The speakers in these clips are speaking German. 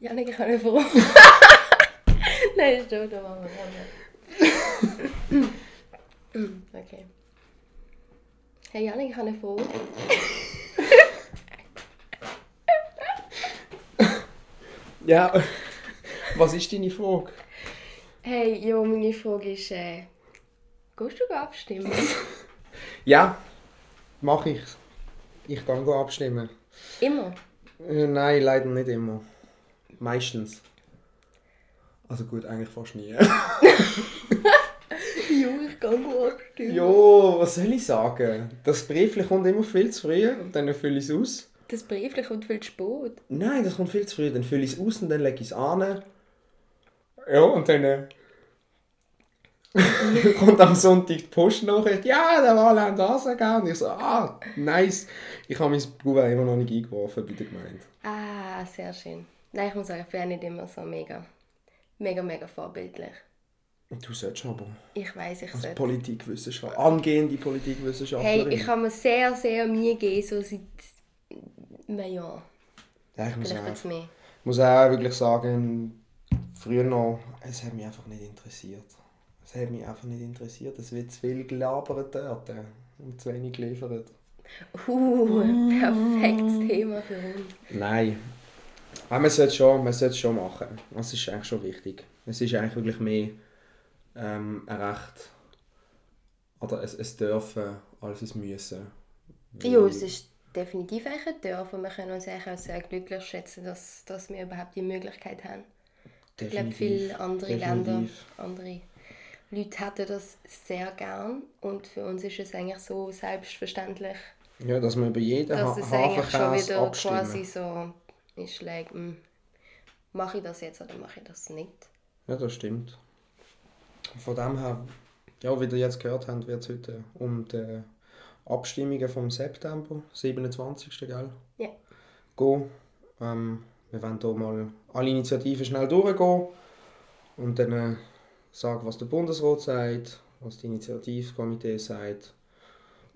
Janik, ich habe eine Frage. Nein, stopp, da machen wir Okay. Hey Janik, ich habe eine Frage. Ja, was ist deine Frage? Hey, ja, meine Frage ist, äh, gehst du abstimmen? Ja, mache ich. Ich kann go abstimmen. Immer? Äh, nein, leider nicht immer. Meistens. Also gut, eigentlich fast nie. ja, ich kann abstimmen. jo, was soll ich sagen? Das Briefchen kommt immer viel zu früh und dann fülle ich es aus. Das Briefchen kommt viel zu spät. Nein, das kommt viel zu früh. Dann fülle ich es aus und dann lege ich es an. Ja, und dann äh, kommt am Sonntag die Postnachricht. Ja, der Wahl haben das gegeben. Und ich so, ah, nice. Ich habe mein Kuvert immer noch nicht eingeworfen bei der Gemeinde. Ah, sehr schön. Nein, ich muss sagen, ich bin nicht immer so mega, mega, mega vorbildlich. Du solltest aber. Ich weiß, ich Als sollte. Politikwissenschaftler. Angehende Politikwissenschaftlerin. Hey, ich habe mir sehr, sehr Mühe gegeben, so seit einem Jahr. ja, ich muss Vielleicht auch, mehr. muss auch wirklich sagen, früher noch, es hat mich einfach nicht interessiert. Es hat mich einfach nicht interessiert. Es wird zu viel gelabert dort äh, und zu wenig geliefert. Uh, perfektes Thema für uns. Nein. Aber man sollte es schon, man sollte schon machen. Das ist eigentlich schon wichtig. Es ist eigentlich wirklich mehr ähm, ein Recht oder es, es dürfen als es müssen. Ja, es ist definitiv eigentlich ein Dorf und wir können uns eigentlich auch sehr glücklich schätzen, dass, dass wir überhaupt die Möglichkeit haben. Ich glaube, viele andere Länder, definitiv. andere Leute hätten das sehr gern und für uns ist es eigentlich so selbstverständlich, Ja, dass man über jeden dass ha es eigentlich schon Hafenkäse wieder abstimmen. quasi so ist, like, hm, mache ich das jetzt oder mache ich das nicht? Ja, das stimmt. Von dem her, ja, wie ihr jetzt gehört habt, wird es heute um die Abstimmungen vom September, 27. gell? Ja. Gehen. Ähm, wir werden hier mal alle Initiativen schnell durchgehen und dann äh, sagen, was der Bundesrat sagt, was die Initiativkomitee sagt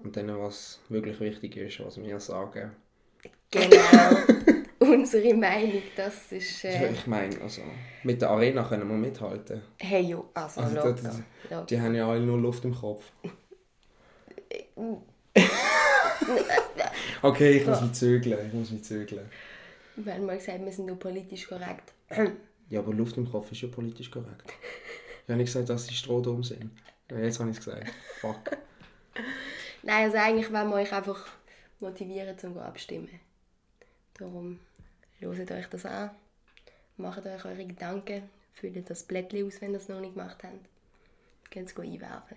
und dann, was wirklich wichtig ist, was wir sagen. Genau, unsere Meinung, das ist... Äh, ich meine, also, mit der Arena können wir mithalten. hey, jo, also, Also, locker, das- locker. Die haben ja alle nur Luft im Kopf. okay, ich muss mich zügeln. Ich muss mich zügeln. Wir haben mal gesagt, wir sind nur politisch korrekt. Ja, aber Luft im Kopf ist ja politisch korrekt. Ich habe nicht gesagt, dass sie strohdumm sind. Jetzt habe ich es gesagt. Fuck. Nein, also eigentlich wollen wir euch einfach motivieren, zum abstimmen. Darum hört euch das an, macht euch eure Gedanken, füllt das Blättchen aus, wenn ihr es noch nicht gemacht habt. Könnt es einwerfen.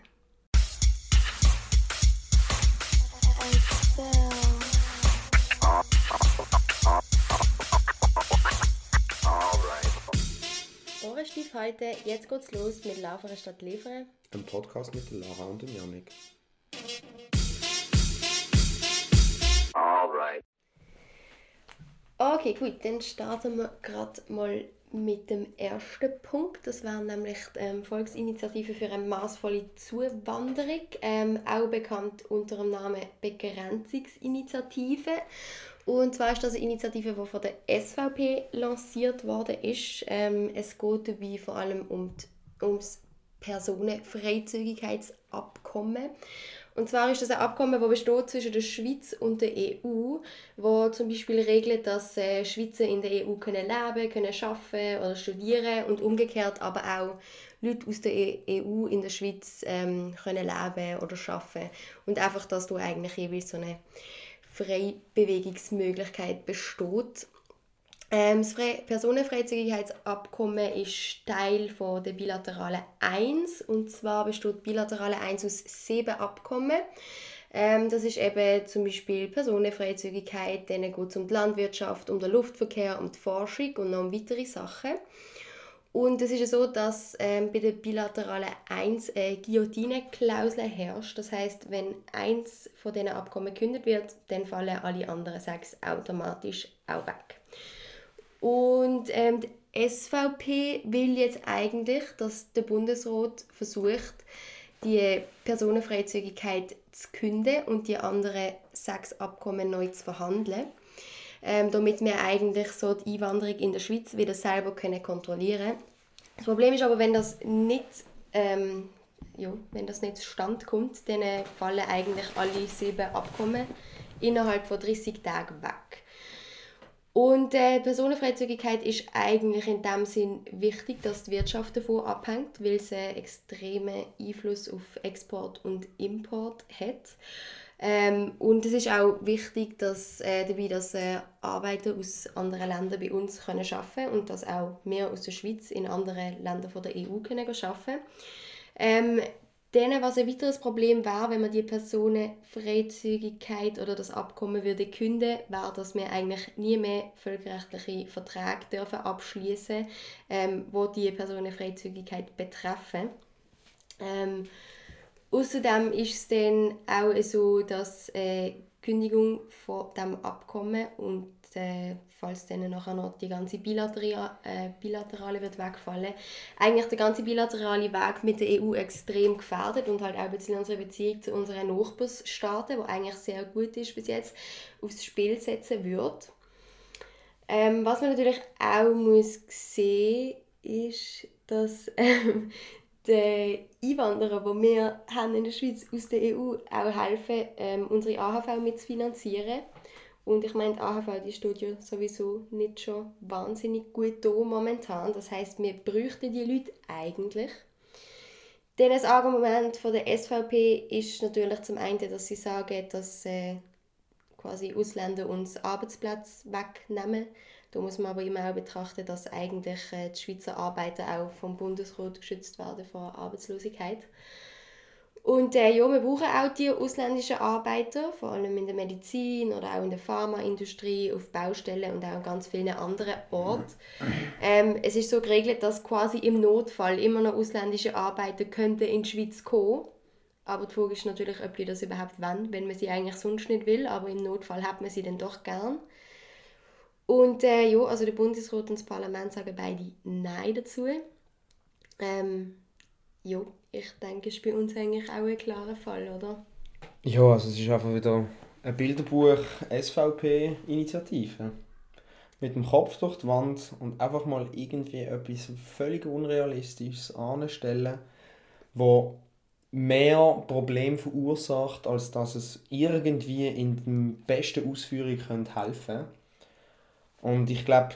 Ohrenstief heute, jetzt geht's los mit Laufere statt Liefern. Ein Podcast mit Lara und Janik. Okay, gut, dann starten wir gerade mal mit dem ersten Punkt. Das wäre nämlich die ähm, Volksinitiative für eine maßvolle Zuwanderung, ähm, auch bekannt unter dem Namen Begrenzungsinitiative. Und zwar ist das eine Initiative, die von der SVP lanciert worden ist. Ähm, es geht dabei vor allem um die, ums Personenfreizügigkeitsabkommen. Und zwar ist das ein Abkommen, das besteht zwischen der Schweiz und der EU, wo zum Beispiel regelt, dass äh, Schweizer in der EU können leben, können arbeiten oder studieren und umgekehrt aber auch Leute aus der E- EU in der Schweiz ähm, können leben oder arbeiten und einfach, dass du eigentlich jeweils so eine Freibewegungsmöglichkeit besteht. Ähm, das Fre Personenfreizügigkeitsabkommen ist Teil von der bilateralen 1 und zwar besteht bilaterale 1 aus sieben Abkommen. Ähm, das ist eben zum Beispiel Personenfreizügigkeit, dann geht es um die Landwirtschaft, um den Luftverkehr, um die Forschung und noch um weitere Sachen. Und es ist ja so, dass ähm, bei der bilateralen 1 eine Guillotine-Klausel herrscht. Das heißt, wenn eins von diesen Abkommen gekündigt wird, dann fallen alle anderen sechs automatisch auch weg. Und ähm, die SVP will jetzt eigentlich, dass der Bundesrat versucht, die Personenfreizügigkeit zu künden und die anderen sechs Abkommen neu zu verhandeln. ähm, damit wir eigentlich so die Einwanderung in der Schweiz wieder selber können kontrollieren Das Problem ist aber, wenn das nicht ähm, ja, wenn das nicht zustande kommt, dann fallen eigentlich alle sieben Abkommen innerhalb von 30 Tagen weg. Und äh, Personenfreizügigkeit ist eigentlich in dem Sinn wichtig, dass die Wirtschaft davon abhängt, weil sie einen extremen Einfluss auf Export und Import hat. Ähm, und es ist auch wichtig, dass äh, dabei, dass äh, Arbeiter aus anderen Ländern bei uns können arbeiten und dass auch wir aus der Schweiz in anderen Ländern von der EU können arbeiten ähm, Denen, was ein weiteres Problem wäre, wenn man die Personenfreizügigkeit oder das Abkommen würde künden, wäre, dass wir eigentlich nie mehr völkerrechtliche Verträge dürfen abschließen, ähm, wo die Personenfreizügigkeit betreffen. Ähm, außerdem ist es dann auch so, dass äh, Kündigung von dem Abkommen und äh, falls dann nachher noch die ganze bilaterale, äh, bilaterale wird wegfallen, eigentlich der ganze bilaterale Weg mit der EU extrem gefährdet und halt auch ein bisschen unsere Beziehung zu unseren Nachbarstaaten, wo eigentlich sehr gut ist bis jetzt, aufs Spiel setzen wird. Ähm, was man natürlich auch muss sehen ist, dass ähm, die Einwanderer, die wir haben in der Schweiz aus der EU auch helfen, ähm, unsere AHV mitzufinanzieren. Und ich meine, die AHV die ja sowieso nicht schon wahnsinnig gut da momentan. Das heißt, wir bräuchten die Leute eigentlich. Denn das Argument von der SVP ist natürlich zum einen, dass sie sagen, dass äh, quasi Ausländer uns Arbeitsplatz wegnehmen. Da muss man aber immer auch betrachten, dass eigentlich äh, die Schweizer Arbeiter auch vom Bundesrat geschützt werden vor Arbeitslosigkeit. Und äh, ja, wir brauchen auch die ausländischen Arbeiter, vor allem in der Medizin oder auch in der Pharmaindustrie, auf Baustellen und auch an ganz vielen anderen Orten. Ähm, es ist so geregelt, dass quasi im Notfall immer noch ausländische Arbeiter könnten in die Schweiz kommen. Aber die Frage ist natürlich, ob die das überhaupt wollen, wenn man sie eigentlich sonst nicht will. Aber im Notfall hat man sie dann doch gern. Und äh, ja, also der Bundesrat und das Parlament sagen beide Nein dazu. Ähm, ja, ich denke, ist bei uns eigentlich auch ein klarer Fall, oder? Ja, also es ist einfach wieder ein Bilderbuch SVP-Initiative. Mit dem Kopf durch die Wand und einfach mal irgendwie etwas völlig Unrealistisches anstellen, wo mehr Problem verursacht, als dass es irgendwie in der besten Ausführung helfen könnte. Und ich glaube,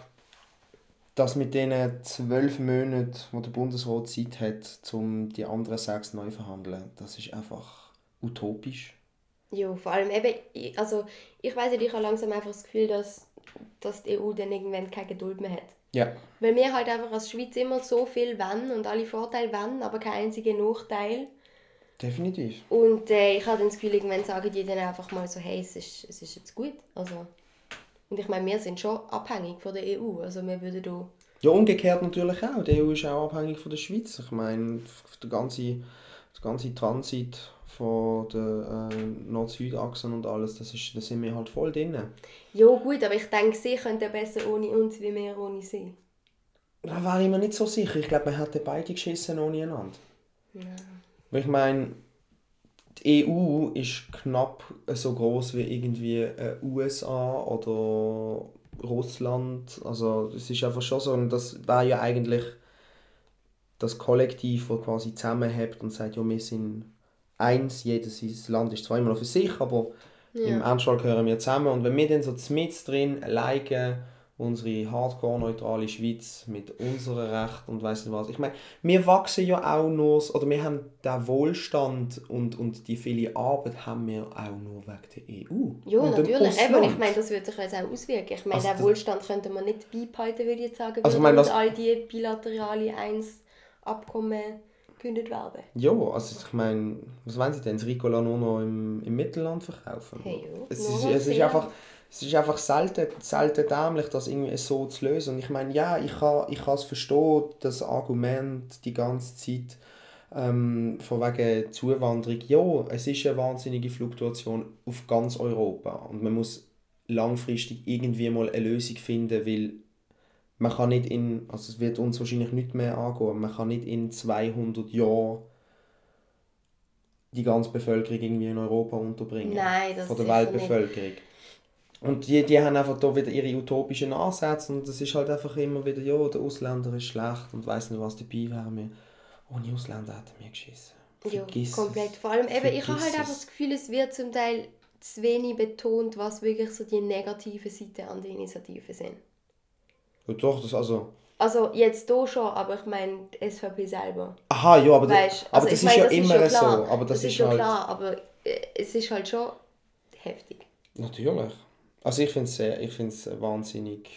dass mit diesen zwölf Monaten, wo der Bundesrat Zeit hat, um die anderen sechs neu zu verhandeln, das ist einfach utopisch. Ja, vor allem eben, also ich weiß nicht, ich habe langsam einfach das Gefühl, dass, dass die EU dann irgendwann keine Geduld mehr hat. Ja. Weil wir halt einfach als Schweiz immer so viel wollen und alle Vorteile wollen, aber kein einziger Nachteil. Definitiv. Und äh, ich habe dann das Gefühl, irgendwann sagen die dann einfach mal so, hey, es ist, es ist jetzt gut. Also, und ich meine, wir sind schon abhängig von der EU. Also wir würden da... Ja, umgekehrt natürlich auch. Die EU ist auch abhängig von der Schweiz. Ich meine, der ganze, der ganze Transit von der äh, Nord-Süd-Achse und alles, das ist, da sind wir halt voll drin. Ja gut, aber ich denke, sie könnten besser ohne uns, wie wir ohne sie. Da wäre ich mir nicht so sicher. Ich glaube, wir hätten beide geschissen ohne einander. Ja. Weil ich meine, die EU ist knapp so groß wie irgendwie äh, USA oder Russland. Also es ist einfach schon so, und das wäre ja eigentlich das Kollektiv, das quasi zusammenhält und sagt, ja, wir sind eins, jedes Land ist zwar immer noch für sich, aber ja. im Ernstfall gehören wir zusammen. Und wenn wir dann so mit drin alleine unsere hardcore-neutrale Schweiz mit unseren Rechten und weiss nicht was. Ich meine, wir wachsen ja auch nur, oder wir haben den Wohlstand und, und die viele Arbeit haben wir auch nur wegen der EU. Ja, und natürlich. Eben, ich meine, das würde sich jetzt auch auswirken. Ich meine, also den Wohlstand könnte man nicht beibehalten, würde ich jetzt sagen, also, ich meine, das... all die bilaterale eins Abkommen gekündigt werden. Ja, also ich meine, was wollen sie denn? Das Ricola nur noch im, im Mittelland verkaufen? Hey, ja. es, ist, es ist einfach es ist einfach selten, selten dämlich, das irgendwie so zu lösen. Und ich meine, ja, ich kann, ich kann es verstehen, das Argument die ganze Zeit ähm, von wegen Zuwanderung. Ja, es ist eine wahnsinnige Fluktuation auf ganz Europa und man muss langfristig irgendwie mal eine Lösung finden, weil man kann nicht in, also es wird uns wahrscheinlich nicht mehr angehen, man kann nicht in 200 Jahren die ganze Bevölkerung irgendwie in Europa unterbringen. Nein, das Von der Weltbevölkerung. Nicht. Und die, die haben einfach da wieder ihre utopischen Ansätze und das ist halt einfach immer wieder, ja, der Ausländer ist schlecht und weiß nicht, was dabei wäre. Ohne Ausländer hätten wir geschissen. Vergiss ja, komplett. Vor allem, eben, ich habe halt einfach das Gefühl, es wird zum Teil zu wenig betont, was wirklich so die negativen Seiten an der Initiative sind. Ja, doch, das also... Also jetzt hier schon, aber ich meine die SVP selber. Aha, ja, aber, weißt, aber also das ist meine, ja das immer ist so. Aber das, das ist, ist halt... klar, aber äh, es ist halt schon heftig. Natürlich. Also ich finde es ich find's wahnsinnig,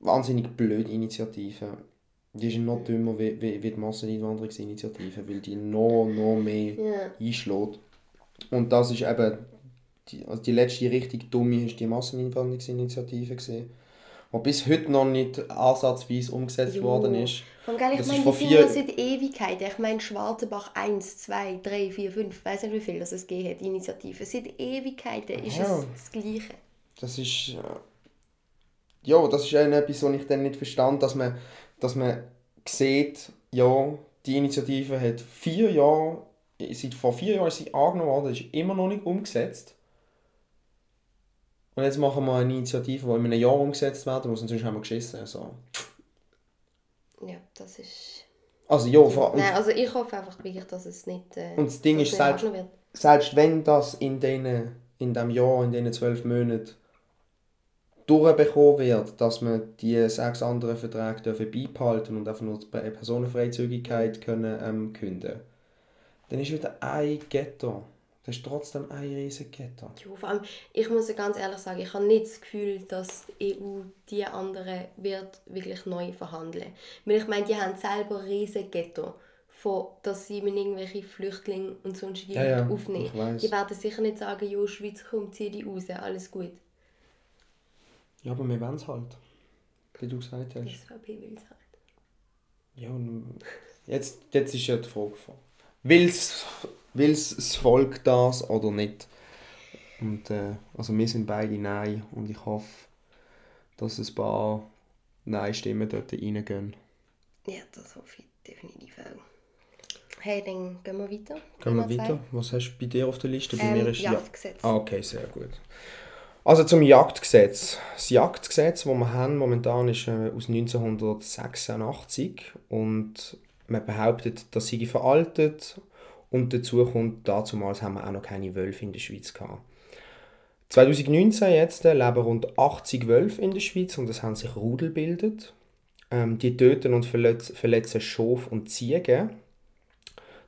wahnsinnig blöde Initiative. Die ist noch dümmer wie, wie, wie die Masseneinwanderungsinitiative, weil die noch, noch mehr yeah. einschlägt. Und das ist eben, die, also die letzte richtig dumme ist die Masseneinwanderungsinitiative gesehen die bis heute noch nicht ansatzweise umgesetzt jo. worden ist. Von geil, ich meine, die vier... sind seit Ewigkeiten. Ich meine, Schwarzenbach 1, 2, 3, 4, 5, ich weiß nicht, wie viel das es gegeben hat, Initiative. Seit Ewigkeiten ist ja. es das Gleiche. Das ist... Äh, ja, das ist etwas, was ich dann nicht verstand, dass man, dass man sieht, ja, die Initiative hat vier Jahre, seit vor vier Jahren ist sie angenommen worden, ist immer noch nicht umgesetzt. Und jetzt machen wir eine Initiative, die in einem Jahr umgesetzt werden muss und sonst haben wir geschissen. Also. Ja, das ist... Also ja, vor, Nein, also ich hoffe einfach wirklich, dass es nicht... Äh, und das Ding ist, selbst, selbst wenn das in, den, in diesem Jahr, in diesen zwölf Monaten durchbekommen wird, dass man die sechs anderen Verträge dürfen beibehalten und einfach nur die Personenfreizügigkeit können, ähm, künden dann ist wieder ein Ghetto. Das ist trotzdem ein riesiges Ghetto. Ja, vor allem, ich muss ganz ehrlich sagen, ich habe nicht das Gefühl, dass die EU die anderen wird wirklich neu verhandeln. Weil ich meine, die haben selber ein riesiges Ghetto, von, dass sie mit irgendwelchen Flüchtlingen und sonst ja, ja, aufnehmen. Die werden sicher nicht sagen, jo, Schweiz, komm, zieh die raus, alles gut. Ja, aber wir wollen es halt. Wie du gesagt hast. SVP will es halt. Ja, und jetzt, jetzt ist ja die Frage, will es will das Volk das oder nicht? Und, äh, also wir sind beide Nein und ich hoffe, dass ein paar Nein-Stimmen dort reingehen. Ja, das hoffe ich definitiv auch. Hey, dann gehen wir weiter. Gehen wir weiter. Was hast du bei dir auf der Liste? Bei ähm, mir ist Jagdgesetz. Ah, okay, sehr gut. Also zum Jagdgesetz. Das Jagdgesetz, das wir haben momentan, ist äh, aus 1986 und man behauptet, das sei veraltet und dazu kommt, damals haben wir auch noch keine Wölfe in der Schweiz gehabt. 2019 jetzt äh, leben rund 80 Wölfe in der Schweiz und es haben sich Rudel bildet. Ähm, die töten und verletz verletzen Schof und Ziegen.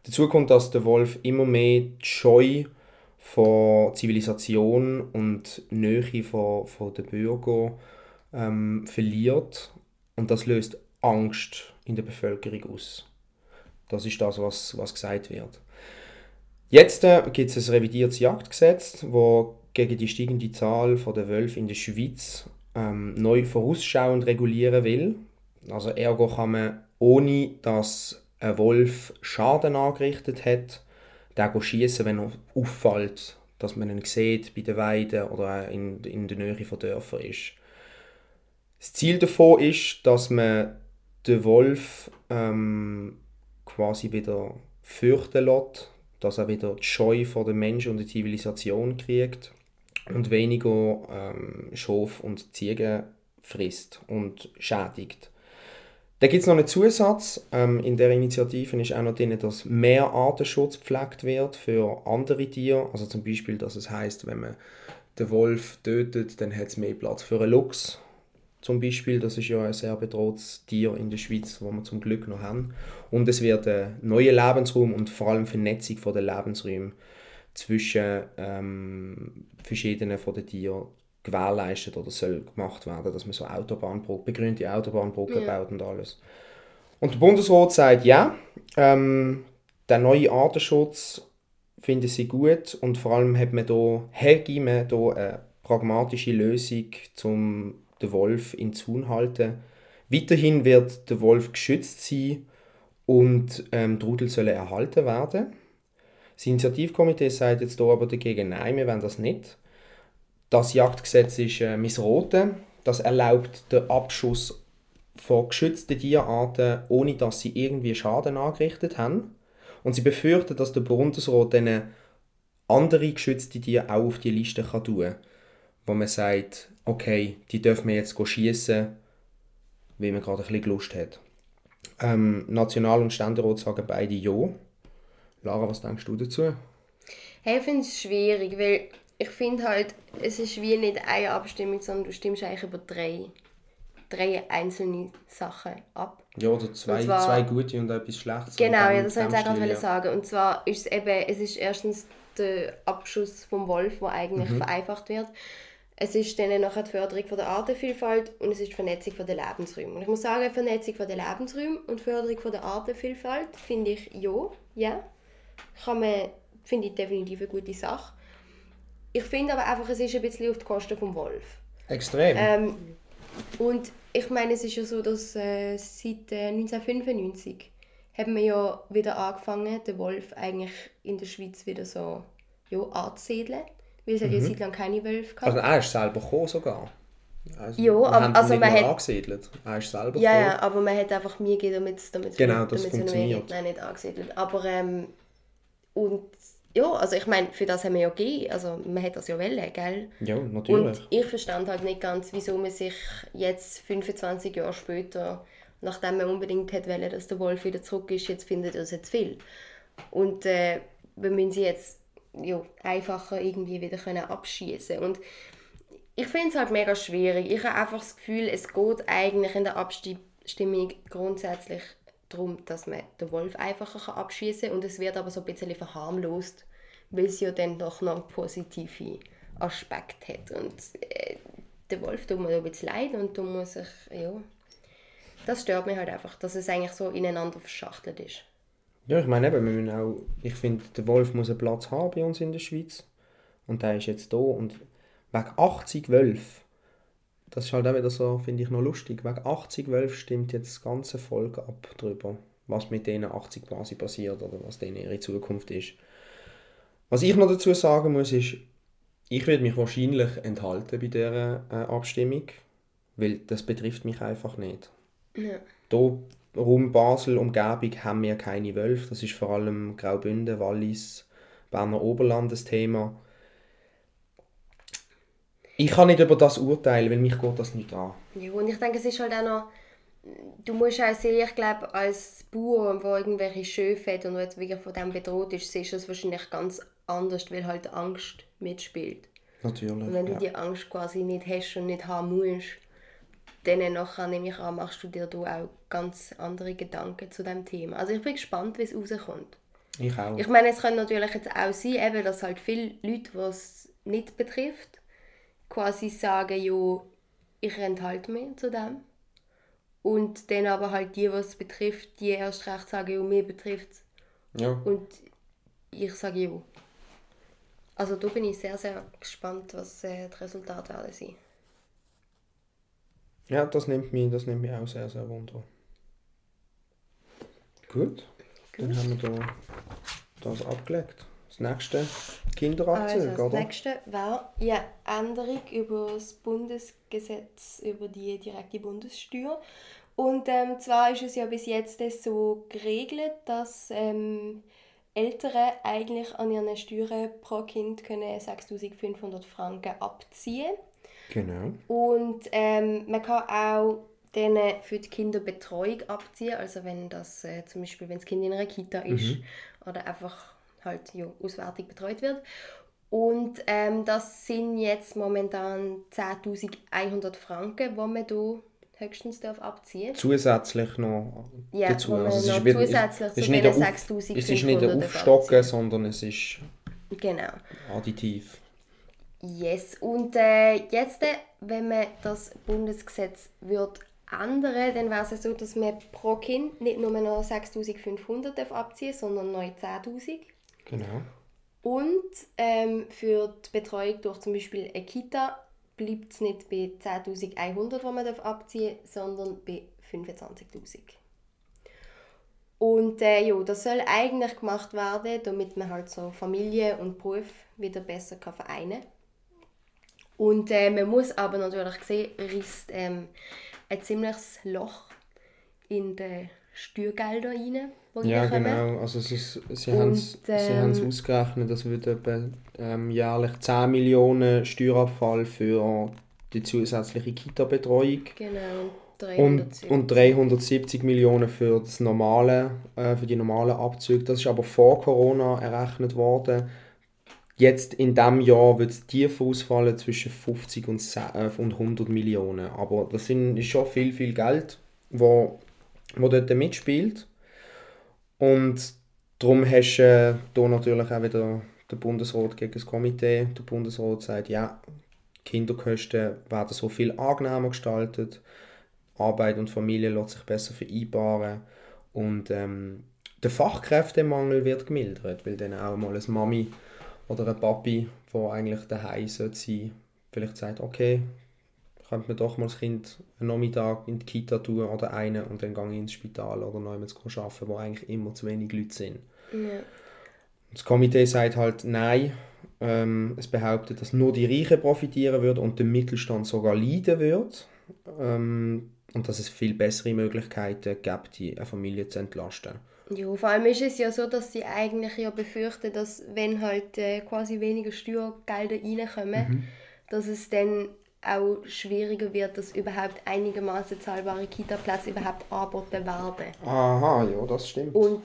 Dazu kommt, dass der Wolf immer mehr die Scheu von Zivilisation und Nähe von, von den Bürgern ähm, verliert und das löst Angst in der Bevölkerung aus. Das ist das, was, was gesagt wird. Jetzt äh, gibt es ein revidiertes Jagdgesetz, wo gegen die steigende Zahl der Wölfe in der Schweiz ähm, neu vorausschauend regulieren will. Also ergo kann man, ohne dass ein Wolf Schaden angerichtet hat, den schießen, wenn er auffällt, dass man ihn sieht bei den Weiden oder in, in der Nähe von Dörfern ist. Das Ziel davon ist, dass man den Wolf ähm, quasi wieder fürchten lässt, dass er wieder die Scheu vor den Menschen und der Zivilisation kriegt und weniger ähm, Schaf und Ziegen frisst und schädigt. Da gibt es noch einen Zusatz. Ähm, in der Initiative ist auch noch drin, dass mehr Artenschutz gepflegt wird für andere Tiere. Also zum Beispiel, dass es heißt, wenn man den Wolf tötet, dann hat es mehr Platz für einen Luchs zum Beispiel. Das ist ja ein sehr bedrohtes Tier in der Schweiz, wo wir zum Glück noch haben. Und es wird ein neuer Lebensraum und vor allem Vernetzung von den Lebensräumen zwischen ähm, verschiedenen von den Tieren gewährleistet oder soll gemacht werden, dass man so Autobahnbrücken, begrünte Autobahnbrücken ja. baut und alles. Und der Bundesrat sagt ja, ähm, der neue Artenschutz finden sie gut und vor allem hat man hier, man hier eine pragmatische Lösung zum den Wolf in Zaun halten. Weiterhin wird der Wolf geschützt sein und ähm, die Rudel sollen erhalten werden. Das Initiativkomitee sagt jetzt hier aber dagegen, nein, wir wollen das nicht. Das Jagdgesetz ist äh, missroten. Das erlaubt den Abschuss von geschützten Tierarten, ohne dass sie irgendwie Schaden angerichtet haben. Und sie befürchten, dass der Bundesrat dann andere geschützte Tiere auch auf die Liste kann tun kann wo man sagt, okay, die dürfen wir jetzt schießen, weil man gerade ein bisschen Lust hat. Ähm, National- und Ständerat sagen beide Ja. Lara, was denkst du dazu? Hey, ich finde es schwierig, weil ich finde halt, es ist wie nicht eine Abstimmung, sondern du stimmst eigentlich über drei, drei einzelne Sachen ab. Ja, oder zwei, zwar- zwei gute und etwas Schlechtes. Genau, ja, das wollte ich auch gerade ja. sagen. Und zwar ist es eben, es ist erstens der Abschuss vom Wolf, der eigentlich Mhm. vereinfacht wird. Es ist dann nachher die Förderung von der Artenvielfalt und es ist die Vernetzung von der Lebensräume. Und ich muss sagen, Vernetzung von der Lebensräume und Förderung von der Artenvielfalt finde ich ja, ja. Kann man, finde ich definitiv eine gute Sache. Ich finde aber einfach, es ist ein bisschen auf die Kosten vom Wolf. Extrem. Ähm, und ich meine, es ist ja so, dass äh, seit äh, 1995 haben wir ja wieder angefangen, den Wolf eigentlich in der Schweiz wieder so ja, anzusiedeln. Weil es hat ja eine Zeit lang keine Wölfe gehabt. also er ist selber gekommen sogar. Also, Ja, wir aber- also nicht man hat- angesiedelt. Er ist selber ja, gekommen. ja, aber man hat einfach mir gegeben, damit es damit Genau, das damit funktioniert. Nein, nicht angesiedelt. Aber ähm, und ja, also ich meine, für das haben wir ja gegeben. Also man hat das ja wollen, gell? Ja, natürlich. Und ich verstand halt nicht ganz, wieso man sich jetzt 25 Jahre später, nachdem man unbedingt hätte wollen, dass der Wolf wieder zurück ist, jetzt findet er es jetzt viel. Und äh, wir müssen sie jetzt ja, einfacher irgendwie wieder können abschießen Und ich finde es halt mega schwierig. Ich habe einfach das Gefühl, es geht eigentlich in der Abstimmung grundsätzlich darum, dass man den Wolf einfacher abschießen kann und es wird aber so ein bisschen verharmlost, weil es ja dann doch noch positive Aspekte hat. Und äh, der Wolf tut mir ein bisschen leid und da muss ich, ja, das stört mich halt einfach, dass es eigentlich so ineinander verschachtelt ist. Ja, ich meine eben, wir auch, ich finde, der Wolf muss einen Platz haben bei uns in der Schweiz. Und der ist jetzt da und wegen 80 Wölfe, das ist halt auch wieder so, finde ich noch lustig, wegen 80 Wölfe stimmt jetzt das ganze Volk ab darüber, was mit denen 80 quasi passiert oder was denen ihre Zukunft ist. Was ich noch dazu sagen muss, ist, ich werde mich wahrscheinlich enthalten bei dieser äh, Abstimmung, weil das betrifft mich einfach nicht. Ja. Hier rund Basel, Umgebung, haben wir keine Wölfe. Das ist vor allem Graubünden, Wallis, Berner Oberland das Thema. Ich kann nicht über das urteilen, weil mich geht das nicht an. Ja, und ich denke, es ist halt auch noch, du musst auch sehen, ich glaube, als Bauer, der irgendwelche Schöfe hat und jetzt wirklich von dem bedroht ist, siehst du es wahrscheinlich ganz anders, weil halt Angst mitspielt. Natürlich. Und wenn du ja. die Angst quasi nicht hast und nicht haben musst, dann nachher nehme ich an, machst du dir da auch ganz andere Gedanken zu dem Thema. Also ich bin gespannt, wie es rauskommt. Ich auch. Ich meine, es könnte natürlich jetzt auch sein, eben, dass halt viele Leute, die es nicht betrifft, quasi sagen, ja, ich enthalte mich zu dem. Und dann aber halt die, was es betrifft, die erst recht sagen, ja, mir betrifft es. ja. Und ich sage ja. Also da bin ich sehr, sehr gespannt, was äh, die Resultate werden sein. ja, das nimmt, mich, das nimmt mich auch sehr, sehr wunder. Gut. Dann haben wir da das abgelegt. Das nächste Kinderabzug, Also das nächste war ja Änderung über das Bundesgesetz über die direkte Bundessteuer. Und ähm, zwar ist es ja bis jetzt so geregelt, dass ähm, Eltern eigentlich an ihren Steuern pro Kind können 6'500 Franken abziehen Genau. und ähm, man kann auch denen für die Kinderbetreuung abziehen, also wenn das äh, zum Beispiel, wenn das Kind in einer Kita ist oder einfach halt ja, auswärtig betreut wird. Und ähm, das sind jetzt momentan 10'100 Franken, die man hier höchstens darf abziehen Zusätzlich noch Ja, dazu. Also es noch ist zusätzlich es ist nicht Auf- 6'500 Es ist nicht ein darf Aufstocken, sondern es ist Genau. additiv. Yes, und äh, jetzt, äh, wenn man das Bundesgesetz wird ändern, dann wäre es so, dass man pro Kind nicht nur noch 6'500 darf abziehen sondern neu 10'000. Genau. Und ähm, für die Betreuung durch zum Beispiel eine Kita bleibt es nicht bei 10'100, die man darf abziehen sondern bei 25'000. Und äh, ja, das soll eigentlich gemacht werden, damit man halt so Familie und Beruf wieder besser kann vereinen kann. Und äh, man muss aber natürlich sehen, risst ähm, ein ziemliches Loch in der Steuergelder rein, die Ja, genau. Also ist, sie haben es ähm, ausgerechnet, dass wird etwa ähm, jährlich 10 Millionen Steuerabfall für die zusätzliche Kita-Betreuung. Genau. 370. Und, und 370 Millionen für, das normale, äh, für die normalen Abzüge. Das ist aber vor Corona errechnet worden. Jetzt in diesem Jahr wird es tief ausfallen zwischen 50 und, 100 Millionen. Aber das sind, ist schon viel, viel Geld, wo, wo dort mitspielt. Und darum hast du äh, natürlich auch wieder den Bundesrat gegen das Komitee. Der Bundesrat sagt, ja, Kinderkosten werden so viel angenehmer gestaltet, Arbeit und Familie lässt sich besser vereinbaren und ähm, der Fachkräftemangel wird gemildert, weil dann auch mal eine Mami oder ein Papi, der eigentlich daheim sein sollte, vielleicht sagt, okay, könnte man doch mal das Kind einen Nachmittag in die Kita tun oder einen und dann gehe ich ins Spital oder neu arbeiten, wo eigentlich immer zu wenig Leute sind. Ja. Das Komitee sagt halt, nein, ähm, es behauptet, dass nur die Reichen profitieren würden und der Mittelstand sogar leiden wird. Ähm, und dass es viel bessere Möglichkeiten gibt, die eine Familie zu entlasten. Ja, vor allem ist es ja so, dass sie eigentlich ja befürchten, dass wenn halt äh, quasi weniger Steuergelder reinkommen, mhm. dass es dann auch schwieriger wird, dass überhaupt einigermaßen zahlbare Kita-Plätze überhaupt angeboten werden. Aha, ja, das stimmt. Und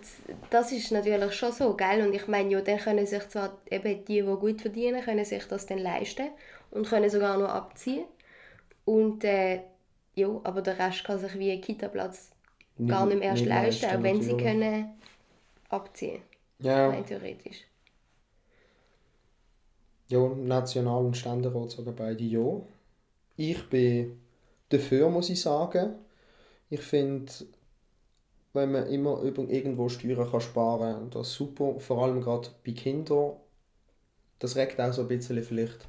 das ist natürlich schon so, gell? Und ich meine, ja, dann können sich zwar eben die, die gut verdienen, können sich das dann leisten und können sogar noch abziehen. Und äh, ja, aber der Rest kann sich wie ein Kita-Platz gar nicht mehr erst nicht leisten, auch wenn sie können abziehen. Ja. Rein theoretisch. Ja, National- und Ständerat sagen beide ja. Ich bin dafür, muss ich sagen. Ich finde, wenn man immer irgendwo Steuern kann sparen kann, das ist super. Vor allem gerade bei Kindern. Das regt auch so ein bisschen vielleicht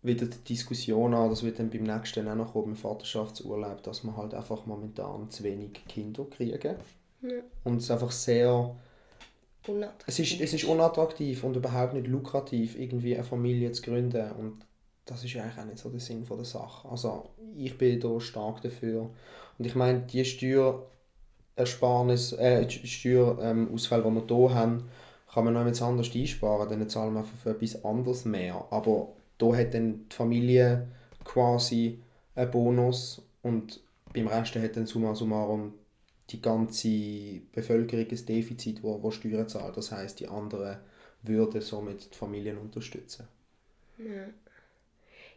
wieder die Diskussion an, das wird dann beim nächsten auch noch kommen, Vaterschaftsurlaub, dass man halt einfach momentan zu wenig Kinder kriegen. Ja. Und es ist einfach sehr... Es ist, es ist unattraktiv und überhaupt nicht lukrativ, irgendwie eine Familie zu gründen. Und das ist eigentlich auch nicht so der Sinn der Sache. Also ich bin da stark dafür. Und ich meine, die Steuerersparnis, äh, Steuerausfälle, die wir hier haben, kann man noch etwas anders einsparen, dann zahlen wir einfach für etwas anderes mehr. Aber da hat dann die Familie quasi einen Bonus und beim Rest hat dann summa summarum die ganze Bevölkerung ein Defizit, wo, wo Steuern zahlt. Das heißt, die anderen würden somit die Familien unterstützen. Ja.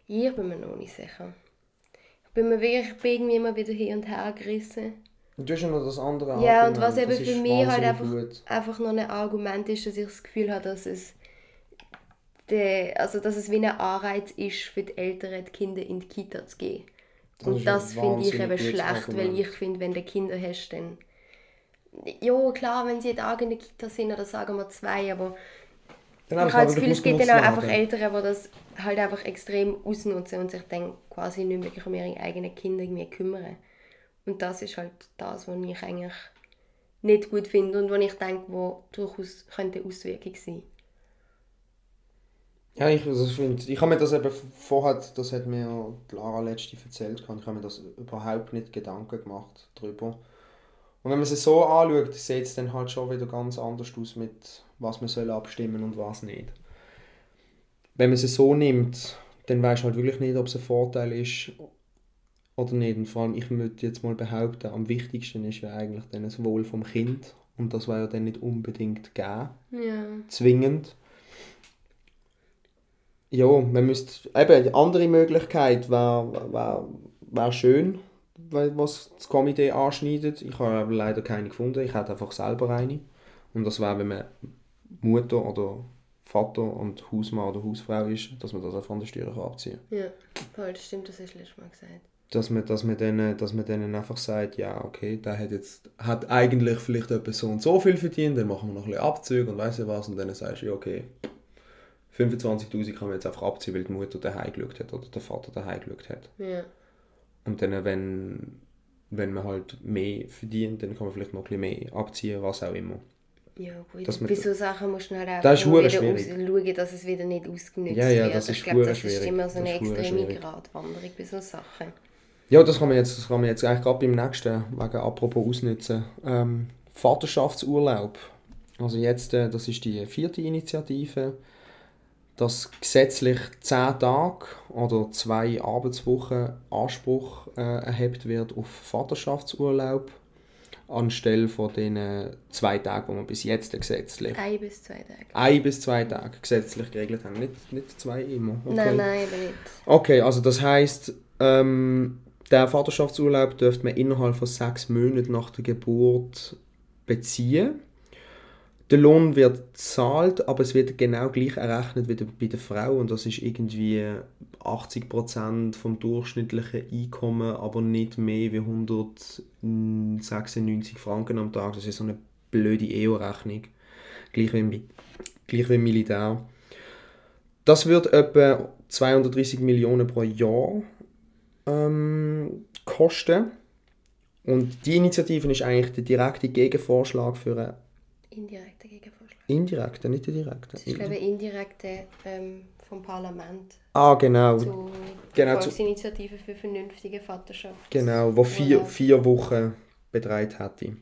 Ich bin mir noch nicht sicher. Ich bin mir wirklich ich bin irgendwie immer wieder hin und her gerissen. Und du hast ja noch das andere Ja, und was eben für mich halt einfach, einfach noch ein Argument ist, dass ich das Gefühl habe, dass es der, also dass es wie ein Anreiz ist für die Eltern, die Kinder in die Kita zu gehen. Das und das finde ich eben schlecht, Argument. weil ich finde, wenn du Kinder hast, dann... Ja, klar, wenn sie jeden Tag in der Kita sind, oder sagen wir zwei, aber Genau, ich habe das Gefühl, es gibt dann auch einfach Eltern, die das halt einfach extrem ausnutzen und sich dann quasi nicht wirklich um ihre eigenen Kinder irgendwie kümmern. Und das ist halt das, was ich eigentlich nicht gut finde und was ich denke, wo durchaus könnte Auswirkung sein ja, ich, also find, ich habe mir das eben vorher, das hat mir Lara letzte erzählt, ich habe mir das überhaupt nicht Gedanken gemacht darüber. Und wenn man es so anschaut, sieht es dann halt schon wieder ganz anders aus mit was man soll abstimmen und was nicht. Wenn man es so nimmt, dann weiß halt wirklich nicht, ob es ein Vorteil ist oder nicht. Und vor allem, ich würde jetzt mal behaupten, am wichtigsten ist ja eigentlich dann das Wohl vom Kind. Und das war ja dann nicht unbedingt geben. Ja. Zwingend. Ja, man müsste, eben, eine andere Möglichkeit wäre wär, wär schön, was das Komitee anschneidet. Ich habe aber leider keine gefunden. Ich hätte einfach selber eine. Und das wäre, wenn man Mutter oder Vater und Hausmann oder Hausfrau ist, dass man das auch von der Steuer abziehen kann. Ja, voll, das stimmt, das hast du letztes Mal gesagt. Dass man, dass, man denen, dass man denen einfach sagt, ja, okay, der hat jetzt hat eigentlich vielleicht etwas so und so viel verdient, dann machen wir noch ein bisschen Abzüge und weißt du was, und dann sagst du, ja, okay, 25'000 kann man jetzt einfach abziehen, weil die Mutter daheim geschaut hat oder der Vater daheim geschaut hat. Ja. Und dann, wenn, wenn man halt mehr verdient, dann kann man vielleicht noch ein bisschen mehr abziehen, was auch immer. Ja gut, dass bei so Sachen musst du halt auch das wieder schauen, dass es wieder nicht ausgenutzt ja, ja, wird. ich glaube, das ist immer so eine extreme Gratwanderung bei so Sachen. Ja, das kann man jetzt, das kann man jetzt eigentlich gerade beim nächsten, wegen apropos ausnutzen. Ähm, Vaterschaftsurlaub. Also jetzt, äh, das ist die vierte Initiative, dass gesetzlich 10 Tage oder zwei Arbeitswochen Anspruch äh, erhebt wird auf Vaterschaftsurlaub anstelle von den zwei Tagen, die wir bis jetzt gesetzlich... Ein bis zwei Tage. Ein bis zwei Tage gesetzlich geregelt haben, nicht, nicht zwei immer. Okay. Nein, nein, aber nicht. Okay, also das heisst, ähm, der Vaterschaftsurlaub dürfte man innerhalb von sechs Monaten nach der Geburt beziehen. Der Lohn wird gezahlt, aber es wird genau gleich errechnet wie bei der Frau und das ist irgendwie 80% vom durchschnittlichen Einkommen, aber nicht mehr wie 196 Franken am Tag. Das ist so eine blöde EU-Rechnung. Gleich wie, gleich wie im Militär. Das wird etwa 230 Millionen pro Jahr ähm, kosten. Und die Initiative ist eigentlich der direkte Gegenvorschlag für eine Indirekter Gegenvorschlag. Indirekter, nicht der direkte. Das ist, glaube ich, indirekte ähm, vom Parlament. Ah, genau. Zu genau, Volksinitiative für vernünftige Vaterschaft. Genau, wo vier, vier Wochen betreut hätte.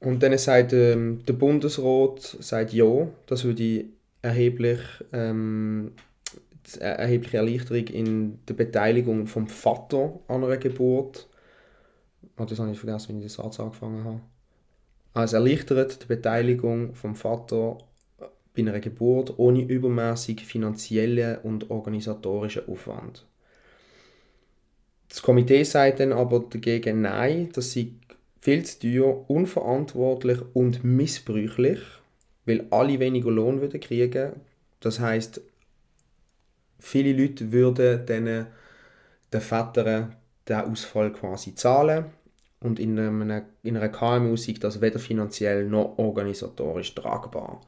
Und dann sagt ähm, der Bundesrat sagt ja, das würde erheblich ähm, erhebliche Erleichterung in der Beteiligung vom Vater an einer Geburt. Oh, das habe ich vergessen, wenn ich den Satz angefangen habe. Also erleichtert die Beteiligung vom Vater bei einer Geburt ohne übermäßig finanziellen und organisatorischen Aufwand. Das Komitee sagt dann aber dagegen Nein, dass sie viel zu teuer, unverantwortlich und missbräuchlich, weil alle weniger Lohn würden kriegen. Das heißt, viele Leute würden den Vätern den Ausfall quasi zahlen und in, einem, in einer KMU ist das weder finanziell noch organisatorisch tragbar.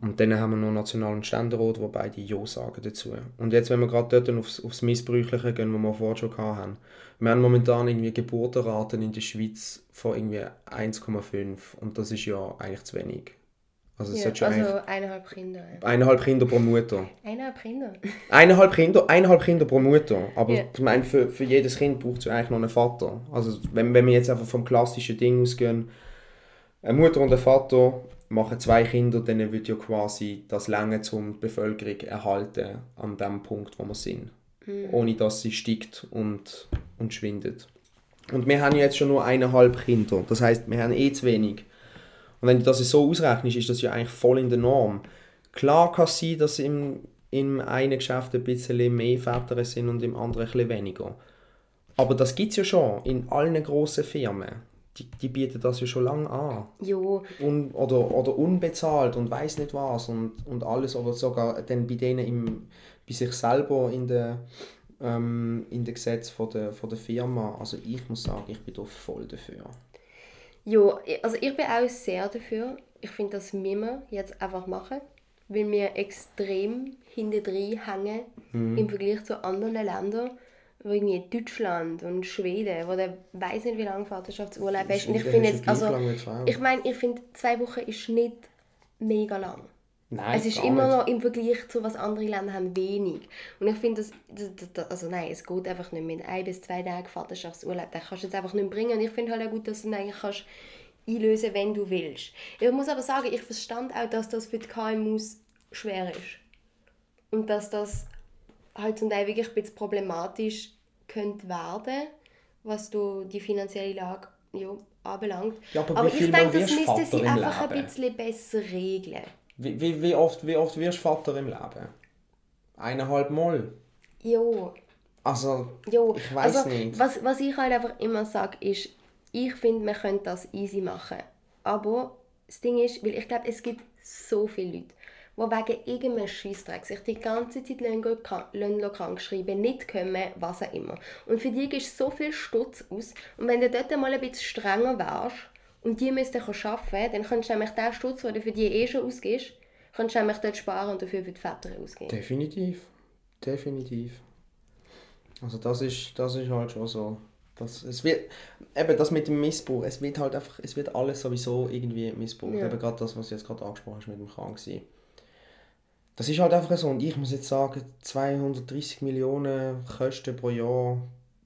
Und dann haben wir noch Nationalen Ständerat, wo beide Ja sagen dazu. Und jetzt, wenn wir gerade dort aufs, aufs Missbräuchliche gehen, was wir vorher schon hatten, wir haben momentan irgendwie Geburtenraten in der Schweiz von irgendwie 1,5 und das ist ja eigentlich zu wenig. Also, ja, also eineinhalb Kinder. Eineinhalb Kinder pro Mutter. Eineinhalb Kinder? Eineinhalb Kinder, eineinhalb Kinder pro Mutter. Aber ja. ich meine, für, für jedes Kind braucht es eigentlich noch einen Vater. Also wenn, wenn wir jetzt einfach vom klassischen Ding ausgehen, eine Mutter und ein Vater machen zwei Kinder, dann wird ja quasi das Länge zum Bevölkerung erhalten an dem Punkt, wo wir sind. Mhm. Ohne dass sie steigt und, und schwindet. Und wir haben jetzt schon nur eineinhalb Kinder. Das heißt, wir haben eh zu wenig. Und wenn du das so ausrechnest, ist das ja eigentlich voll in der Norm. Klar kann es sein, dass im, im einen Geschäft ein bisschen mehr Väter sind und im anderen ein bisschen weniger. Aber das gibt es ja schon in allen grossen Firmen. Die, die bieten das ja schon lange an. Jo. Un, oder, oder unbezahlt und weiß nicht was und, und alles. Oder sogar dann bei denen im, bei sich selber in der ähm, in den Gesetz von der, von der Firma. Also ich muss sagen, ich bin da voll dafür. Ja, also ich bin auch sehr dafür. Ich finde, das müssen wir jetzt einfach machen, weil wir extrem hintendrein hängen mhm. im Vergleich zu anderen Ländern, wie irgendwie Deutschland und Schweden, wo der weiß nicht, wie lange Vaterschaftsurlaub ist. Und ich finde jetzt, also, ich meine, ich finde, zwei Wochen ist nicht mega lang. Nein, es ist immer nicht. noch im Vergleich zu was andere Länder haben wenig. Und ich finde, das, das, das, also nein, es geht einfach nicht mit ein bis zwei Tagen Vaterschaftsurlaub. Den kannst du jetzt einfach nicht bringen. Und ich finde halt auch gut, dass du ihn eigentlich kannst einlösen wenn du willst. Ich muss aber sagen, ich verstand auch, dass das für die KMUs schwer ist. Und dass das halt zum Teil wirklich ein bisschen problematisch könnte werden, was du die finanzielle Lage ja, anbelangt. Ja, aber, aber ich denke, das müsste sie einfach Leben? ein bisschen besser regeln. Wie, wie, wie, oft, wie oft wirst du Vater im Leben? Eineinhalb Mal? Jo. Also, jo. ich weiß also, nicht. Was, was ich halt einfach immer sage, ist, ich finde, man könnte das easy machen. Aber das Ding ist, weil ich glaube, es gibt so viele Leute, die wegen irgendeinem Scheissdreck sich die ganze Zeit krank schreiben, nicht können, was auch immer. Und für die gibst du so viel Stutz aus. Und wenn du dort mal ein bisschen strenger wärst, und die müssen arbeiten, dann kannst du nämlich den Stutz, den du für die eh schon ausgibst, kannst du nämlich dort sparen und dafür für die Väter ausgeben. Definitiv. Definitiv. Also das ist, das ist halt schon so. Das, es wird, eben das mit dem Missbrauch, es wird halt einfach, es wird alles sowieso irgendwie missbraucht. Ja. Eben gerade das, was du jetzt gerade angesprochen hast mit dem Kranksein. Das ist halt einfach so. Und ich muss jetzt sagen, 230 Millionen Kosten pro Jahr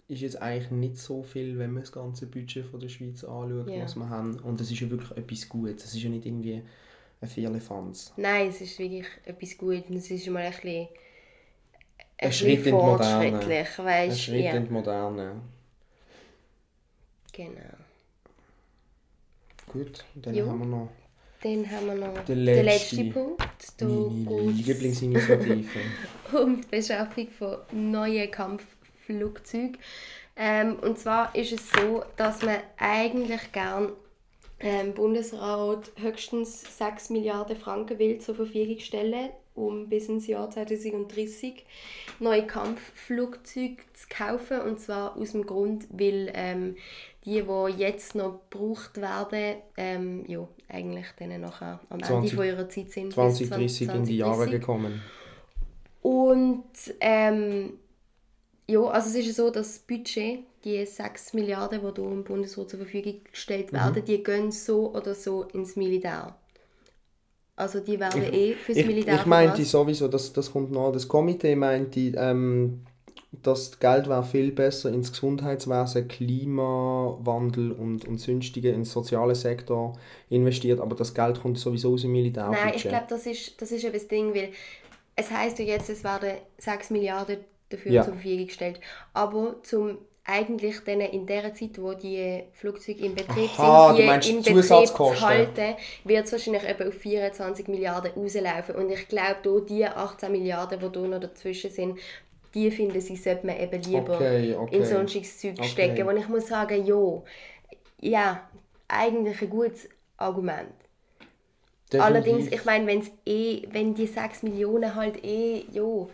ist jetzt eigentlich nicht so viel, wenn man das ganze Budget von der Schweiz anschaut, Ja. was wir haben. Und es ist ja wirklich etwas Gutes. Es ist ja nicht irgendwie ein Vierlefanz. Nein, es ist wirklich etwas Gutes und es ist mal ein bisschen, Ein ein Schritt in fortschrittlich, Ein weißt Schritt ja, in die Moderne. genau. Gut, dann Jo. haben wir noch Dann haben wir noch den letzte. letzten Punkt. Da meine Lieblingsinitiative. um die Beschaffung von neuen Kampfflugzeugen. Ähm, und zwar ist es so, dass man eigentlich gern ähm, Bundesrat höchstens 6 Milliarden Franken will zur Verfügung stellen, um bis ins Jahr 2030 neue Kampfflugzeuge zu kaufen. Und zwar aus dem Grund, weil ähm, die, die jetzt noch gebraucht werden, ähm, ja, eigentlich dann nachher am Ende 20 von ihrer Zeit sind. bis 2030 in die Jahre 2030. gekommen. Und ähm, ja, also es ist ja so, dass das Budget, die 6 Milliarden, die hier im Bundesrat zur Verfügung gestellt Mhm. werden, die gehen so oder so ins Militär. Also die werden eh fürs Ich, Militär ich meinte verpasst. sowieso, das, das kommt noch, das Komitee meinte, ähm, das Geld wäre viel besser ins Gesundheitswesen, Klimawandel und, und sonstige ins soziale Sektor investiert, aber das Geld kommt sowieso aus dem Militärbudget. Nein, ich glaube, das ist, das ist eben das Ding, weil es heisst ja jetzt, es werden 6 Milliarden dafür Ja. zur Verfügung gestellt. Aber zum eigentlich dann in der Zeit, wo die Flugzeuge in Betrieb Aha, sind, die in Betrieb zu halten, wird es wahrscheinlich eben auf 24 Milliarden rauslaufen. Und ich glaube, die 18 Milliarden, die hier noch dazwischen sind, die finden sie, sollte man eben lieber Okay, okay. in solches Zeug Okay. stecken. Und ich muss sagen, ja, ja, eigentlich ein gutes Argument. Allerdings, ich meine, wenn's eh, wenn die 6 Millionen halt eh jo,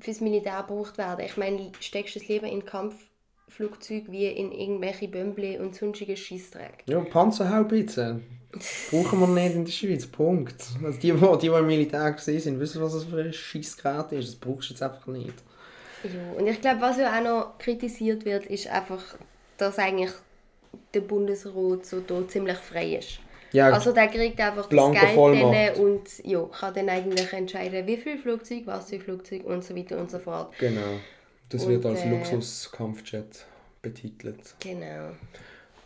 fürs Militär gebraucht werden, ich meine, steckst du es lieber in Kampfflugzeug wie in irgendwelche Bömble und sonstige Scheissdreck. Ja, Panzerhaubitzen. Brauchen wir nicht in der Schweiz, Punkt. Also die, die, die, im Militär gesehen sind, wissen, was das für ein Scheissgerät ist. Das brauchst du jetzt einfach nicht. Ja, und ich glaube, was ja auch noch kritisiert wird, ist einfach, dass eigentlich der Bundesrat so da ziemlich frei ist. Ja, Also der kriegt einfach das Geld dann und ja, kann dann eigentlich entscheiden, wie viel Flugzeug, was für Flugzeug und so weiter und so fort. genau. Das Und, wird als äh, Luxuskampfjet betitelt. Genau.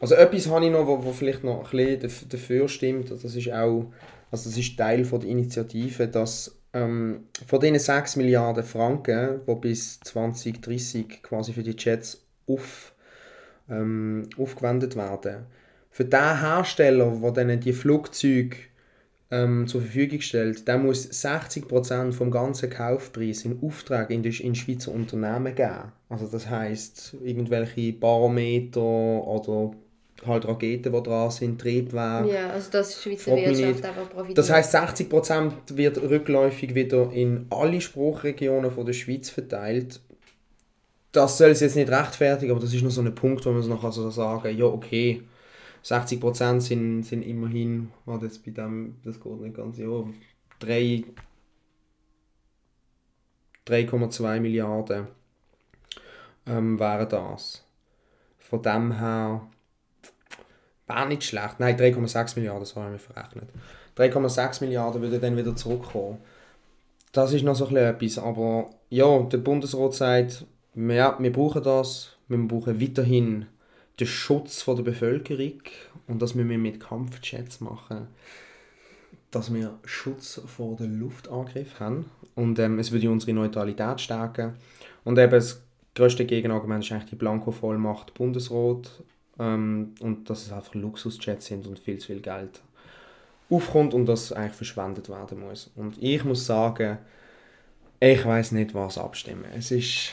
Also etwas habe ich noch, wo, wo vielleicht noch ein bisschen daf- dafür stimmt. Das ist auch, also das ist Teil von der Initiative, dass ähm, von diesen 6 Milliarden Franken, die bis 2030 quasi für die Jets auf, ähm, aufgewendet werden, für den Hersteller, der dann die Flugzeuge ähm, zur Verfügung stellt, der muss 60% vom ganzen Kaufpreis in Auftrag in, die, in Schweizer Unternehmen geben. Also das heißt irgendwelche Barometer oder halt Raketen, die dran sind, Triebwerke. Ja, also dass die Schweizer Wirtschaft einfach profitiert. Das heißt 60% wird rückläufig wieder in alle Spruchregionen von der Schweiz verteilt. Das soll es jetzt nicht rechtfertigen, aber das ist noch so ein Punkt, wo man es also sagen ja okay, 60% sind, sind immerhin, warte jetzt bei dem, das geht nicht ganz, ja, 3 3,2 Milliarden ähm, wären das. Von dem her wäre nicht schlecht. Nein, 3,6 Milliarden, das habe ich mir verrechnet. 3,6 Milliarden würden dann wieder zurückkommen. Das ist noch so etwas, aber ja, der Bundesrat sagt, ja, wir brauchen das, wir brauchen weiterhin den Schutz von der Bevölkerung und das müssen wir mit Kampfjets machen, dass wir Schutz vor den Luftangriff haben und ähm, es würde unsere Neutralität stärken und eben das grösste Gegenargument ist eigentlich die Blanko-Vollmacht Bundesrat ähm, und dass es einfach Luxusjets sind und viel zu viel Geld aufkommt und das eigentlich verschwendet werden muss. Und ich muss sagen, ich weiß nicht, was abstimmen. Es ist,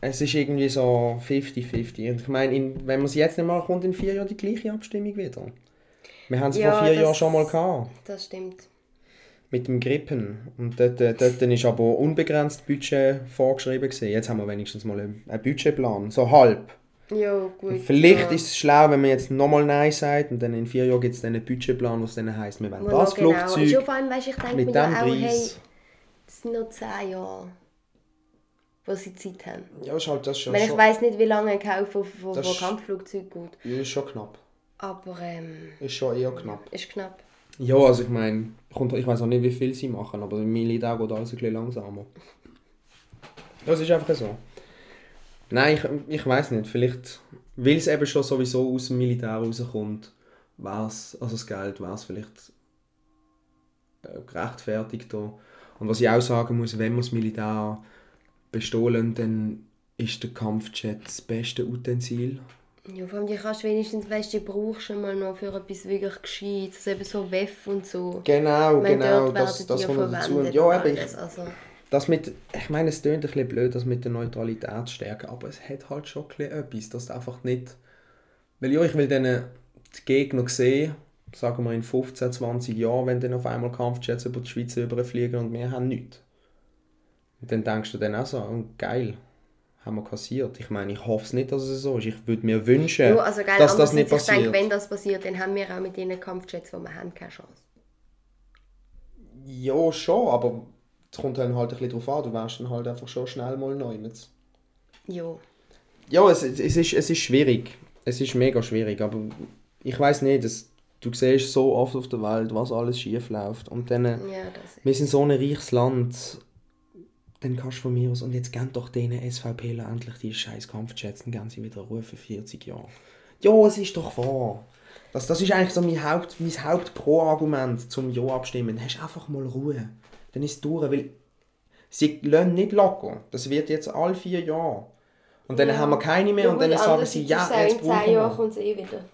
es ist irgendwie so 50-50. Und ich meine, in, wenn man es jetzt nicht mal kommt, in vier Jahren die gleiche Abstimmung wieder. Wir haben es Ja, vor vier das- Jahren schon mal gehabt, Das stimmt. mit dem Grippen. Und dort, äh, dort ist aber unbegrenzt Budget vorgeschrieben. Gewesen. Jetzt haben wir wenigstens mal einen Budgetplan, so halb. Ja, gut. Vielleicht ja. ist es schlau, wenn man jetzt nochmal Nein sagt und dann in vier Jahren gibt es dann einen Budgetplan, was dann heisst, wir wollen das genau. Flugzeug Ist ja vor allem, weißt, ich denke mit mir ja auch, hey, Preis. das sind noch 10 Jahre, wo sie Zeit haben. Ja, ist halt das Ich, schon, meine, ich schon, weiss nicht, wie lange ein Kauf von, von, Das von ist- Kampfflugzeugen geht. ist schon knapp. Aber ähm, Ist schon eher knapp. ist knapp. Ja, also ich meine, ich weiß auch nicht, wie viel sie machen, aber im Militär geht alles ein bisschen langsamer. Das ist einfach so. Nein, ich, ich weiß nicht. Vielleicht, weil es eben schon sowieso aus dem Militär rauskommt, wär's, also das Geld wäre es vielleicht äh, gerechtfertigt. Da. Und was ich auch sagen muss, wenn man das Militär bestohlen, dann ist der Kampfjet das beste Utensil. Ja, vor allem die kannst du wenigstens, weißt du, die brauchst du mal noch für etwas wirklich Gescheites, also eben so WEF und so. Genau, meine, genau, das, das kommt noch dazu. Und Ja, eben, ich, also. das mit, ich meine, es klingt ein bisschen blöd, das mit der Neutralität zu stärken, aber es hat halt schon ein bisschen etwas, dass du einfach nicht... Weil ja, ich will dann die Gegner sehen, sagen wir in 15, 20 Jahren, wenn dann auf einmal Kampfjets über die Schweiz überfliegen und wir haben nichts. Und dann denkst du dann auch so, oh, geil, haben wir kassiert. Ich meine, ich hoffe es nicht, dass es so ist. Ich würde mir wünschen, Ja, also geil, dass das nicht andererseits, ich passiert. denke, wenn das passiert, dann haben wir auch mit den Kampfjets, die wir haben, keine Chance. Ja, schon, aber es kommt dann halt ein bisschen drauf an. Du wärst dann halt einfach schon schnell mal neu. Ja. Ja, es, es, ist, es ist schwierig. Es ist mega schwierig, aber ich weiß nicht, es, du siehst so oft auf der Welt, was alles schief läuft. Und dann, Ja, wir sind so ein reiches Land, dann kannst du von mir aus, und jetzt geben doch denen SVPler endlich die scheiß Kampfjets, dann gehen sie wieder Ruhe für 40 Jahre. Ja, es ist doch wahr. Das, das ist eigentlich so mein Haupt, mein Haupt-Pro-Argument zum Ja abstimmen. Dann hast du einfach mal Ruhe. Dann ist es durch, weil sie lassen nicht locker. Das wird jetzt alle vier Jahre. Und dann Ja. haben wir keine mehr Ja, und dann sagen sie, ja, ist es auch jetzt in brauchen 10 Jahren wir. kommt es eh wieder.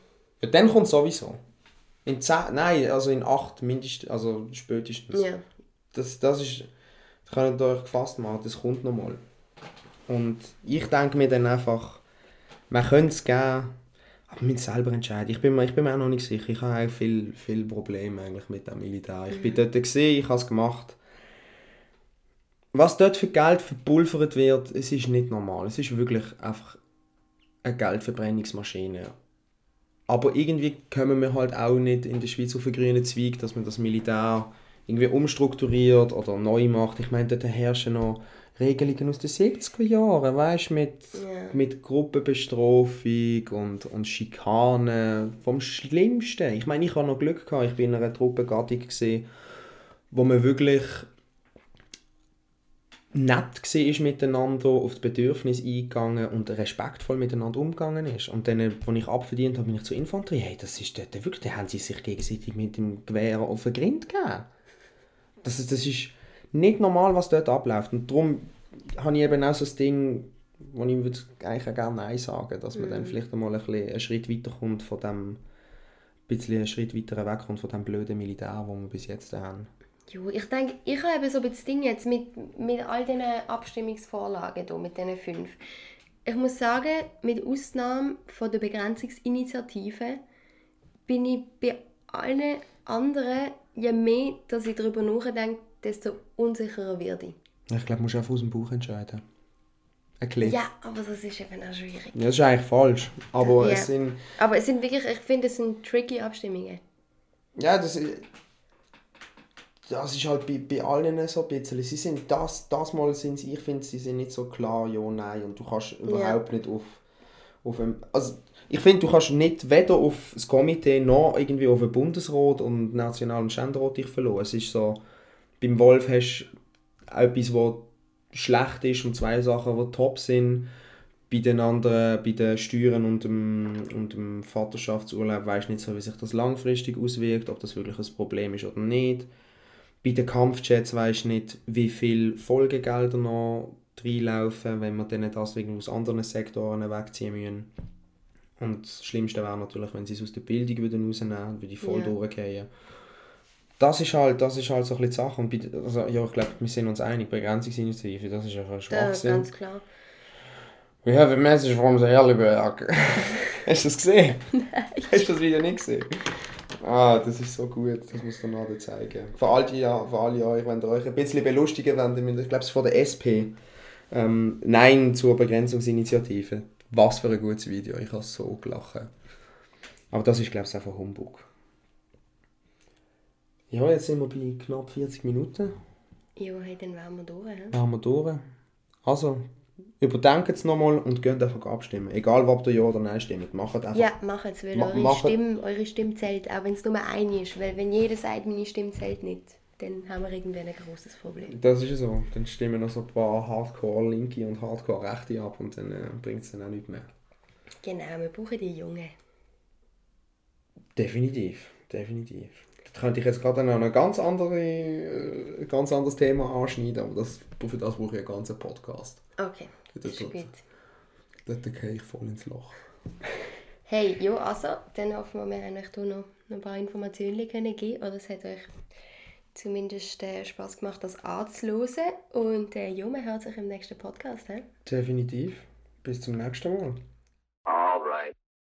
Ja, dann kommt sowieso. In 10, nein, also in 8 mindestens, also spätestens. Ja. Das, das ist, könnt euch gefasst machen, das kommt nochmal. Und ich denke mir dann einfach, man könnte es geben, aber man selber entscheiden. Ich bin, mir, ich bin mir auch noch nicht sicher. Ich habe auch viel, viel Probleme eigentlich mit dem Militär. Ich bin dort gesehen, ich habe es gemacht. Was dort für Geld verpulvert wird, es ist nicht normal. Es ist wirklich einfach eine Geldverbrennungsmaschine. Aber irgendwie kommen wir halt auch nicht in der Schweiz auf einen grünen Zweig, dass man das Militär irgendwie umstrukturiert oder neu macht. Ich meine, dort herrschen noch Regelungen aus den 70er Jahren, weißt mit, Ja. mit Gruppenbestrafung und, und Schikane. Vom Schlimmsten. Ich meine, ich habe noch Glück gehabt, ich bin in einer Truppengattung gesehen, wo man wirklich nett war miteinander, auf die Bedürfnisse eingegangen und respektvoll miteinander umgegangen ist. Und dann, als ich abverdient habe, bin ich zur Infanterie. Hey, das ist dort wirklich, da haben sie sich gegenseitig mit dem Gewehr auf den Grind gegeben. Das ist, das ist nicht normal, was dort abläuft. Und darum habe ich eben auch so das Ding, wo ich würde eigentlich auch gerne Nein sagen dass man dann vielleicht einmal ein bisschen einen Schritt weiterkommt von dem, ein bisschen einen Schritt weiter wegkommt von dem blöden Militär, wo wir bis jetzt haben. Ja, ich denke, ich habe eben so ein das Ding jetzt mit, mit all diesen Abstimmungsvorlagen hier, mit diesen fünf. Ich muss sagen, mit Ausnahme von der Begrenzungsinitiative bin ich bei allen anderen, je mehr dass ich darüber nachdenke, desto unsicherer werde ich. Ich glaube, du musst einfach aus dem Bauch entscheiden. Ein bisschen. Ja, aber das ist eben auch schwierig. Ja, das ist eigentlich falsch. Aber Ja. es sind. Aber es sind wirklich, ich finde, es sind tricky Abstimmungen. Ja, das, das ist halt bei, bei allen so ein bisschen. Sie sind das, das Mal sind sie, ich finde, sie sind nicht so klar, ja, nein. Und du kannst überhaupt nicht auf, auf ein, also ich finde, du kannst nicht weder auf das Komitee noch irgendwie auf den Bundesrat und den Nationalen Ständerat dich verlassen. Es ist so, beim Wolf hast du etwas, was schlecht ist und zwei Sachen, die top sind. Bei den anderen, bei den Steuern und dem, und dem Vaterschaftsurlaub du nicht so, wie sich das langfristig auswirkt, ob das wirklich ein Problem ist oder nicht. Bei den Kampfjets du nicht, wie viel Folgegelder noch reinlaufen, wenn wir dann das aus anderen Sektoren wegziehen müssen. Und das Schlimmste wäre natürlich, wenn sie es aus der Bildung wieder rausnehmen, würde die voll Ja. durchgehen. Das ist halt, das ist halt so ein bisschen die Sache. Und bei, also, ja, ich glaube, wir sind uns einig, Begrenzungsinitiative, das ist ja ein Schwachsinn. ganz klar. We have a message from the Herliberg. Hast du das gesehen? Nein. Hast du das Video nicht gesehen? Ah, das ist so gut, das muss ich dir zeigen. Für alle, ja, für alle euch, wenn ihr euch ein bisschen belustigen wollt, ich glaube, es ist von der SP. Ähm, Nein zur Begrenzungsinitiative. Was für ein gutes Video, ich habe so gelacht. Aber das ist, glaube ich, einfach Humbug. Ja, jetzt sind wir bei knapp 40 Minuten. Ja, hey, dann wären wir durch. haben wir durch. Also, überdenkt es nochmal und geht einfach abstimmen. Egal, ob ihr Ja oder Nein stimmt. Macht einfach. Ja, macht es, weil Ma- eure, macht- Stimme, eure Stimme zählt, auch wenn es nur eine ist. Weil wenn jeder sagt, meine Stimme zählt nicht, dann haben wir irgendwie ein großes Problem. Das ist ja so. Dann stimmen noch so ein paar Hardcore-Linke und Hardcore-Rechte ab und dann äh, bringt es dann auch nicht mehr. Genau, wir brauchen die Jungen. Definitiv, definitiv. Da könnte ich jetzt gerade noch ein ganz, andere, äh, ganz anderes Thema anschneiden, aber das, für das brauche ich einen ganzen Podcast. Okay, das ist Dort- gut. Dort gehe ich voll ins Loch. Hey, ja, also, dann hoffen wir, wir haben euch noch ein paar Informationen können geben oder es hat euch zumindest äh, Spaß gemacht, das anzuhören. Und äh, man hört sich im nächsten Podcast. He? Definitiv. Bis zum nächsten Mal.